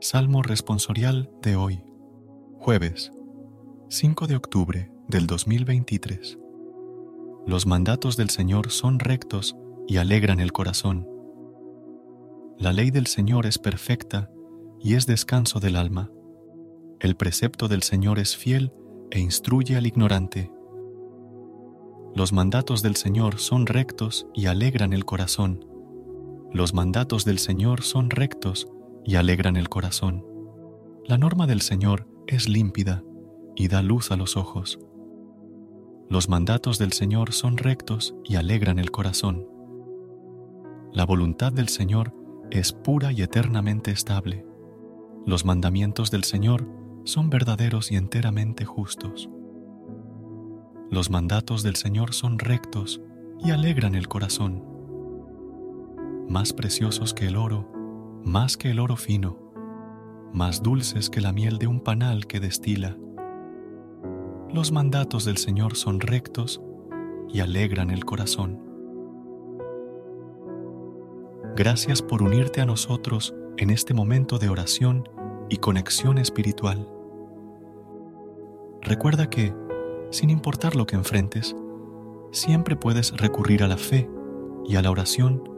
Salmo responsorial de hoy, jueves 5 de octubre del 2023. Los mandatos del Señor son rectos y alegran el corazón. La ley del Señor es perfecta y es descanso del alma. El precepto del Señor es fiel e instruye al ignorante. Los mandatos del Señor son rectos y alegran el corazón. Los mandatos del Señor son rectos y alegran el corazón. La norma del Señor es límpida y da luz a los ojos. Los mandatos del Señor son rectos y alegran el corazón. La voluntad del Señor es pura y eternamente estable. Los mandamientos del Señor son verdaderos y enteramente justos. Los mandatos del Señor son rectos y alegran el corazón. Más preciosos que el oro, más que el oro fino, más dulces que la miel de un panal que destila. Los mandatos del Señor son rectos y alegran el corazón. Gracias por unirte a nosotros en este momento de oración y conexión espiritual. Recuerda que, sin importar lo que enfrentes, siempre puedes recurrir a la fe y a la oración